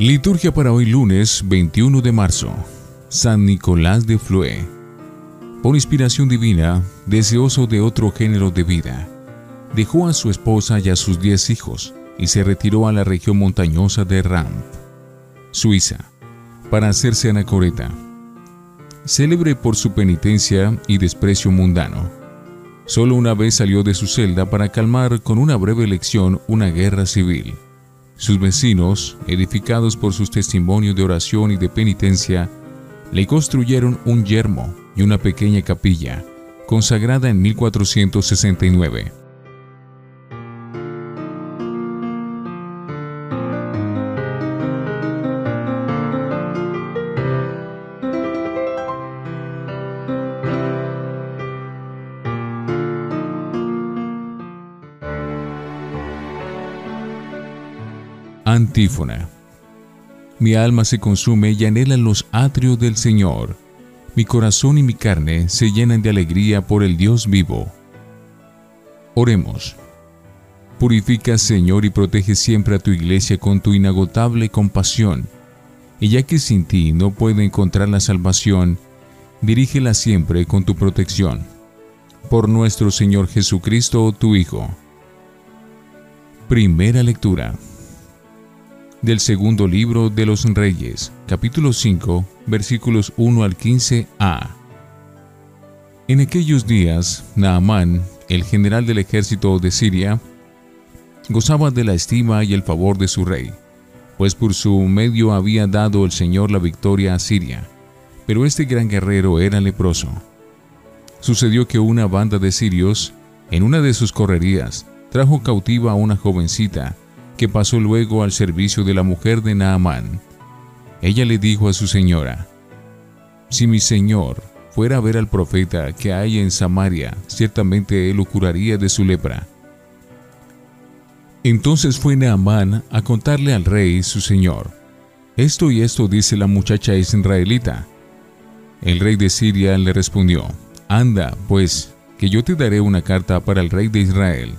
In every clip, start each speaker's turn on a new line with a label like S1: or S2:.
S1: Liturgia para hoy lunes 21 de marzo. San Nicolás de Flue. Por inspiración divina, deseoso de otro género de vida, dejó a su esposa y a sus diez hijos y se retiró a la región montañosa de Ramp, Suiza, para hacerse anacoreta. Célebre por su penitencia y desprecio mundano. Solo una vez salió de su celda para calmar con una breve lección una guerra civil. Sus vecinos, edificados por sus testimonios de oración y de penitencia, le construyeron un yermo y una pequeña capilla, consagrada en 1469. Antífona. Mi alma se consume y anhela los atrios del Señor. Mi corazón y mi carne se llenan de alegría por el Dios vivo. Oremos. Purifica, Señor, y protege siempre a tu iglesia con tu inagotable compasión. Y ya que sin ti no puede encontrar la salvación, dirígela siempre con tu protección. Por nuestro Señor Jesucristo, tu Hijo. Primera lectura del segundo libro de los Reyes, capítulo 5, versículos 1 al 15a. En aquellos días, Naamán, el general del ejército de Siria, gozaba de la estima y el favor de su rey, pues por su medio había dado el Señor la victoria a Siria, pero este gran guerrero era leproso. Sucedió que una banda de sirios, en una de sus correrías, trajo cautiva a una jovencita, que pasó luego al servicio de la mujer de Naamán. Ella le dijo a su señora, Si mi señor fuera a ver al profeta que hay en Samaria, ciertamente él lo curaría de su lepra. Entonces fue Naamán a contarle al rey su señor. Esto y esto dice la muchacha israelita. El rey de Siria le respondió, Anda, pues, que yo te daré una carta para el rey de Israel.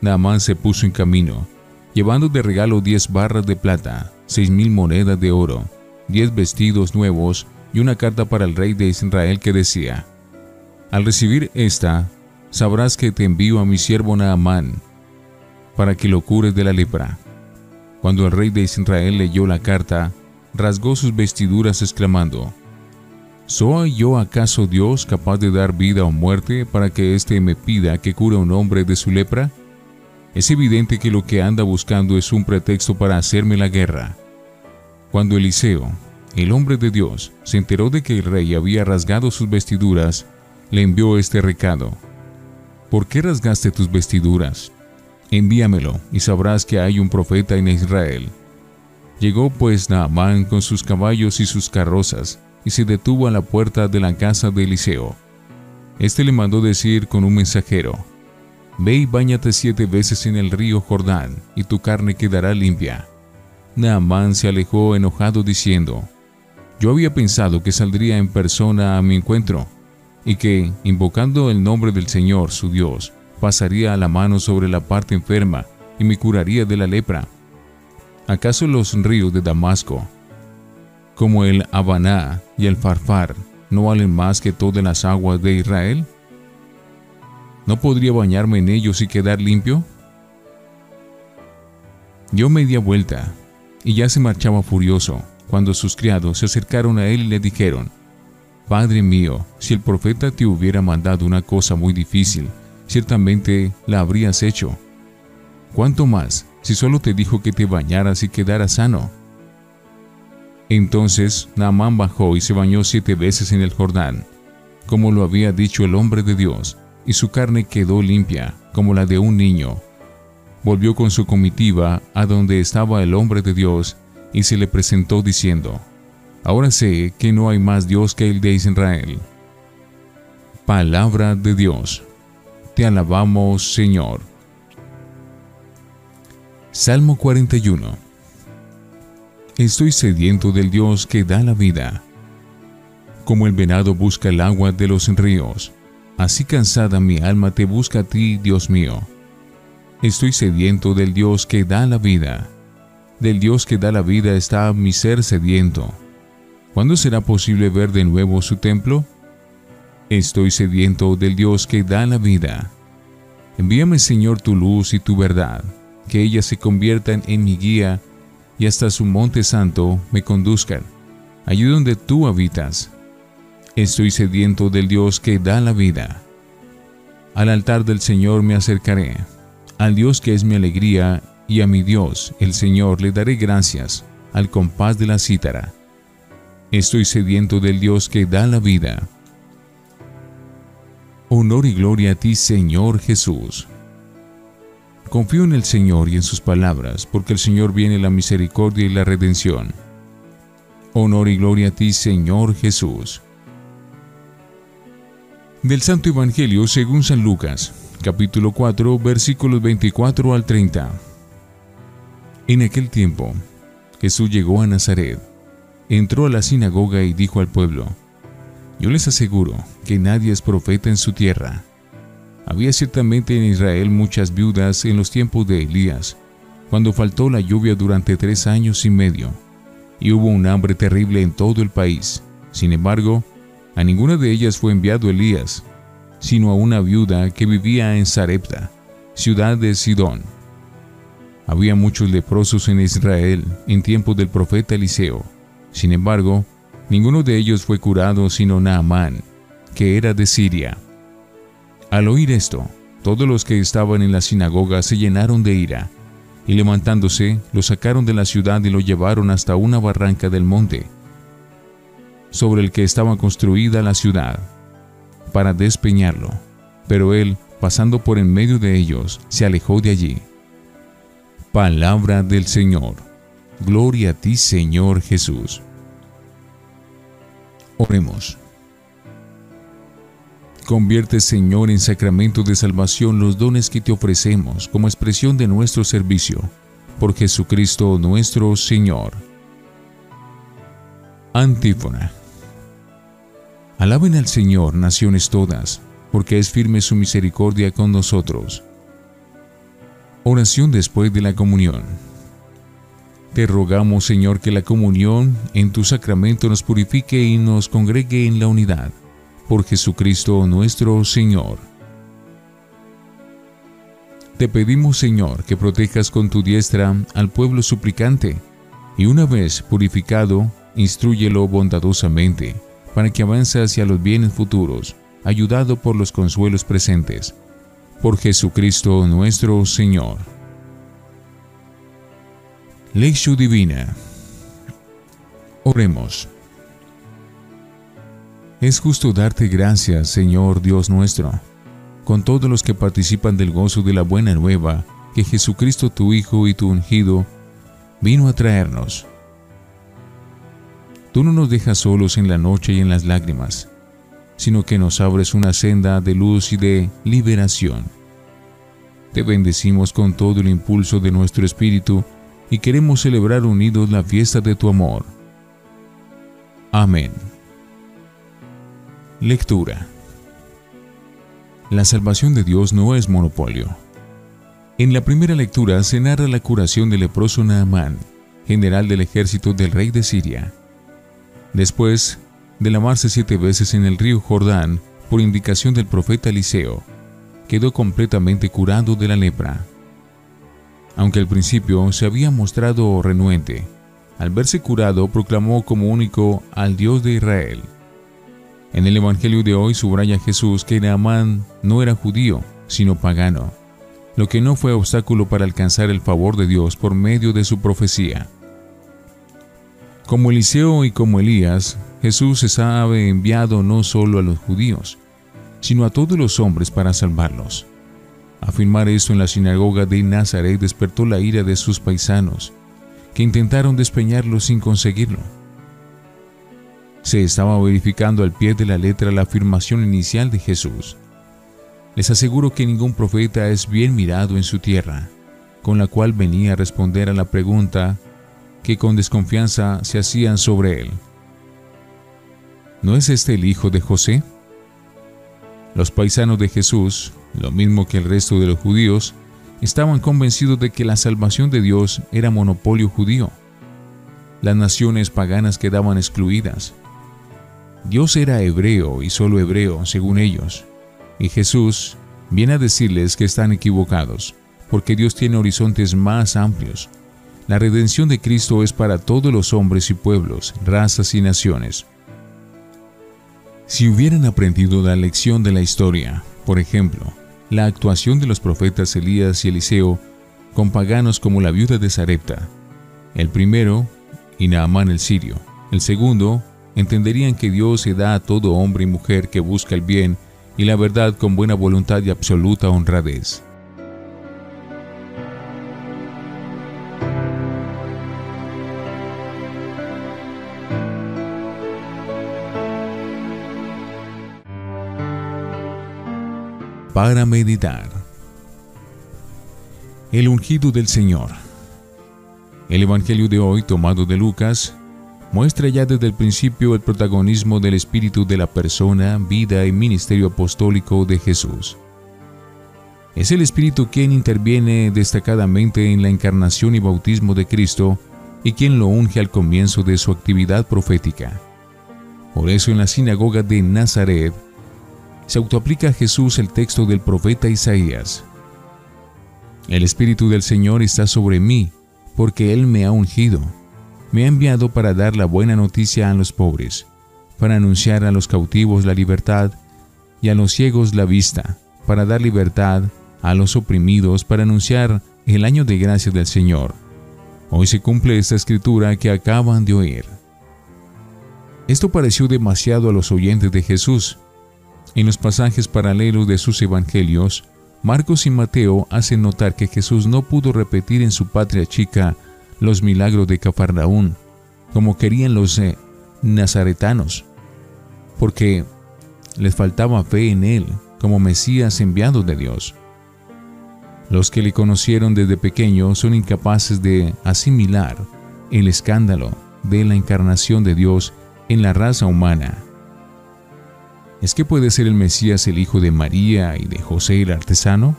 S1: Naamán se puso en camino llevando de regalo diez barras de plata, seis mil monedas de oro, diez vestidos nuevos y una carta para el rey de Israel que decía, Al recibir esta, sabrás que te envío a mi siervo Naamán, para que lo cures de la lepra. Cuando el rey de Israel leyó la carta, rasgó sus vestiduras exclamando, ¿Soy yo acaso Dios capaz de dar vida o muerte para que éste me pida que cure a un hombre de su lepra? Es evidente que lo que anda buscando es un pretexto para hacerme la guerra. Cuando Eliseo, el hombre de Dios, se enteró de que el rey había rasgado sus vestiduras, le envió este recado. ¿Por qué rasgaste tus vestiduras? Envíamelo y sabrás que hay un profeta en Israel. Llegó pues Naamán con sus caballos y sus carrozas y se detuvo a la puerta de la casa de Eliseo. Este le mandó decir con un mensajero, Ve y báñate siete veces en el río Jordán, y tu carne quedará limpia. Naamán se alejó enojado diciendo, Yo había pensado que saldría en persona a mi encuentro, y que, invocando el nombre del Señor, su Dios, pasaría la mano sobre la parte enferma y me curaría de la lepra. ¿Acaso los ríos de Damasco, como el Habaná y el Farfar, no valen más que todas las aguas de Israel? ¿No podría bañarme en ellos y quedar limpio? Dio media vuelta y ya se marchaba furioso cuando sus criados se acercaron a él y le dijeron, Padre mío, si el profeta te hubiera mandado una cosa muy difícil, ciertamente la habrías hecho. ¿Cuánto más si solo te dijo que te bañaras y quedaras sano? Entonces Naamán bajó y se bañó siete veces en el Jordán, como lo había dicho el hombre de Dios, y su carne quedó limpia como la de un niño. Volvió con su comitiva a donde estaba el hombre de Dios y se le presentó diciendo, Ahora sé que no hay más Dios que el de Israel. Palabra de Dios. Te alabamos, Señor. Salmo 41. Estoy sediento del Dios que da la vida. Como el venado busca el agua de los ríos, Así cansada mi alma te busca a ti, Dios mío. Estoy sediento del Dios que da la vida. del Dios que da la vida está mi ser sediento. ¿Cuándo será posible ver de nuevo su templo? Estoy sediento del Dios que da la vida. Envíame, Señor, tu luz y tu verdad, que ellas se conviertan en mi guía y hasta su monte santo me conduzcan, allí donde tú habitas. Estoy sediento del Dios que da la vida. Al altar del Señor me acercaré, al Dios que es mi alegría, y a mi Dios, el Señor, le daré gracias, al compás de la cítara. Estoy sediento del Dios que da la vida. Honor y gloria a ti, Señor Jesús. Confío en el Señor y en sus palabras, porque el Señor viene la misericordia y la redención. Honor y gloria a ti, Señor Jesús. Del Santo Evangelio según San Lucas, capítulo 4, versículos 24 al 30. En aquel tiempo, Jesús llegó a Nazaret, entró a la sinagoga y dijo al pueblo, Yo les aseguro que nadie es profeta en su tierra había ciertamente en Israel muchas viudas en los tiempos de Elías, cuando faltó la lluvia durante tres años y medio, y hubo un hambre terrible en todo el país. Sin embargo, a ninguna de ellas fue enviado Elías, sino a una viuda que vivía en Sarepta, ciudad de Sidón. Había muchos leprosos en Israel en tiempos del profeta Eliseo. Sin embargo, ninguno de ellos fue curado sino Naamán, que era de Siria. Al oír esto, todos los que estaban en la sinagoga se llenaron de ira, y levantándose, lo sacaron de la ciudad y lo llevaron hasta una barranca del monte, sobre el que estaba construida la ciudad, para despeñarlo. Pero él, pasando por en medio de ellos, se alejó de allí. Palabra del Señor. Gloria a ti, Señor Jesús. Oremos. Convierte, Señor, en sacramento de salvación los dones que te ofrecemos como expresión de nuestro servicio. Por Jesucristo nuestro Señor. Antífona. Alaben al Señor, naciones todas, porque es firme su misericordia con nosotros. Oración después de la comunión. Te rogamos, Señor, que la comunión en tu sacramento nos purifique y nos congregue en la unidad por Jesucristo nuestro Señor. Te pedimos, Señor, que protejas con tu diestra al pueblo suplicante, y una vez purificado, instruyelo bondadosamente, para que avance hacia los bienes futuros, ayudado por los consuelos presentes. Por Jesucristo nuestro Señor. Lección Divina. Oremos. Es justo darte gracias, Señor Dios nuestro, con todos los que participan del gozo de la buena nueva que Jesucristo tu Hijo y tu ungido vino a traernos. Tú no nos dejas solos en la noche y en las lágrimas, sino que nos abres una senda de luz y de liberación. Te bendecimos con todo el impulso de nuestro espíritu y queremos celebrar unidos la fiesta de tu amor. Amén. Lectura. La salvación de Dios no es monopolio. En la primera lectura se narra la curación del leproso Naamán, general del ejército del rey de Siria. Después de lavarse siete veces en el río Jordán por indicación del profeta Eliseo, quedó completamente curado de la lepra. Aunque al principio se había mostrado renuente, al verse curado proclamó como único al Dios de Israel. En el Evangelio de hoy subraya Jesús que Naamán no era judío, sino pagano, lo que no fue obstáculo para alcanzar el favor de Dios por medio de su profecía. Como Eliseo y como Elías, Jesús se sabe enviado no solo a los judíos, sino a todos los hombres para salvarlos. Afirmar esto en la sinagoga de Nazaret despertó la ira de sus paisanos, que intentaron despeñarlo sin conseguirlo se estaba verificando al pie de la letra la afirmación inicial de Jesús. Les aseguro que ningún profeta es bien mirado en su tierra, con la cual venía a responder a la pregunta que con desconfianza se hacían sobre él. ¿No es este el hijo de José? Los paisanos de Jesús, lo mismo que el resto de los judíos, estaban convencidos de que la salvación de Dios era monopolio judío. Las naciones paganas quedaban excluidas. Dios era hebreo y solo hebreo, según ellos. Y Jesús viene a decirles que están equivocados, porque Dios tiene horizontes más amplios. La redención de Cristo es para todos los hombres y pueblos, razas y naciones. Si hubieran aprendido la lección de la historia, por ejemplo, la actuación de los profetas Elías y Eliseo con paganos como la viuda de Sarepta, el primero, y Naamán el sirio, el segundo, entenderían que Dios se da a todo hombre y mujer que busca el bien y la verdad con buena voluntad y absoluta honradez. Para meditar. El ungido del Señor. El Evangelio de hoy, tomado de Lucas, muestra ya desde el principio el protagonismo del espíritu de la persona, vida y ministerio apostólico de Jesús. Es el espíritu quien interviene destacadamente en la encarnación y bautismo de Cristo y quien lo unge al comienzo de su actividad profética. Por eso en la sinagoga de Nazaret se autoaplica a Jesús el texto del profeta Isaías. El Espíritu del Señor está sobre mí, porque Él me ha ungido me ha enviado para dar la buena noticia a los pobres, para anunciar a los cautivos la libertad y a los ciegos la vista, para dar libertad a los oprimidos, para anunciar el año de gracia del Señor. Hoy se cumple esta escritura que acaban de oír. Esto pareció demasiado a los oyentes de Jesús. En los pasajes paralelos de sus evangelios, Marcos y Mateo hacen notar que Jesús no pudo repetir en su patria chica los milagros de Cafarnaún, como querían los eh, nazaretanos, porque les faltaba fe en él como Mesías enviado de Dios. Los que le conocieron desde pequeño son incapaces de asimilar el escándalo de la encarnación de Dios en la raza humana. ¿Es que puede ser el Mesías el hijo de María y de José el artesano?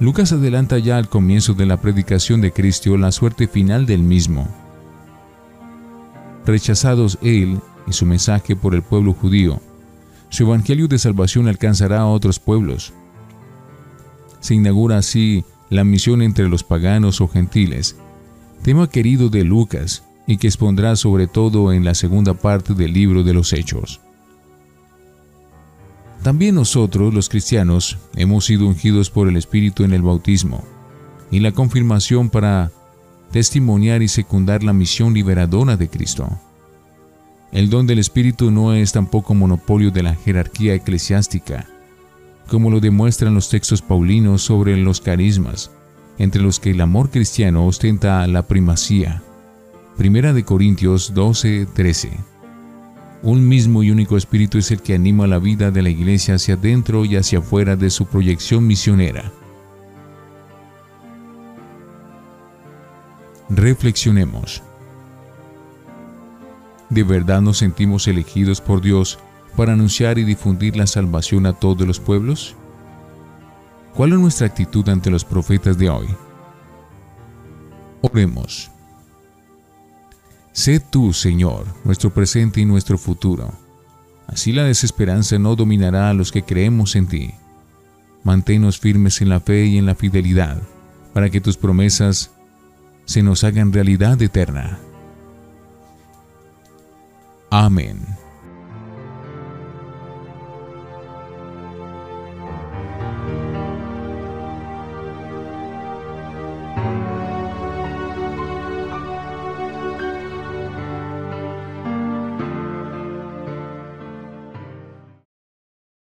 S1: Lucas adelanta ya al comienzo de la predicación de Cristo la suerte final del mismo. Rechazados él y su mensaje por el pueblo judío, su evangelio de salvación alcanzará a otros pueblos. Se inaugura así la misión entre los paganos o gentiles, tema querido de Lucas y que expondrá sobre todo en la segunda parte del libro de los Hechos. También nosotros, los cristianos, hemos sido ungidos por el Espíritu en el bautismo y la confirmación para testimoniar y secundar la misión liberadora de Cristo. El don del Espíritu no es tampoco monopolio de la jerarquía eclesiástica, como lo demuestran los textos paulinos sobre los carismas, entre los que el amor cristiano ostenta la primacía. Primera de Corintios 12, 13. Un mismo y único espíritu es el que anima la vida de la iglesia hacia adentro y hacia afuera de su proyección misionera. Reflexionemos. ¿De verdad nos sentimos elegidos por Dios para anunciar y difundir la salvación a todos los pueblos? ¿Cuál es nuestra actitud ante los profetas de hoy? Oremos. Sé tú, Señor, nuestro presente y nuestro futuro. Así la desesperanza no dominará a los que creemos en ti. Manténnos firmes en la fe y en la fidelidad, para que tus promesas se nos hagan realidad eterna. Amén.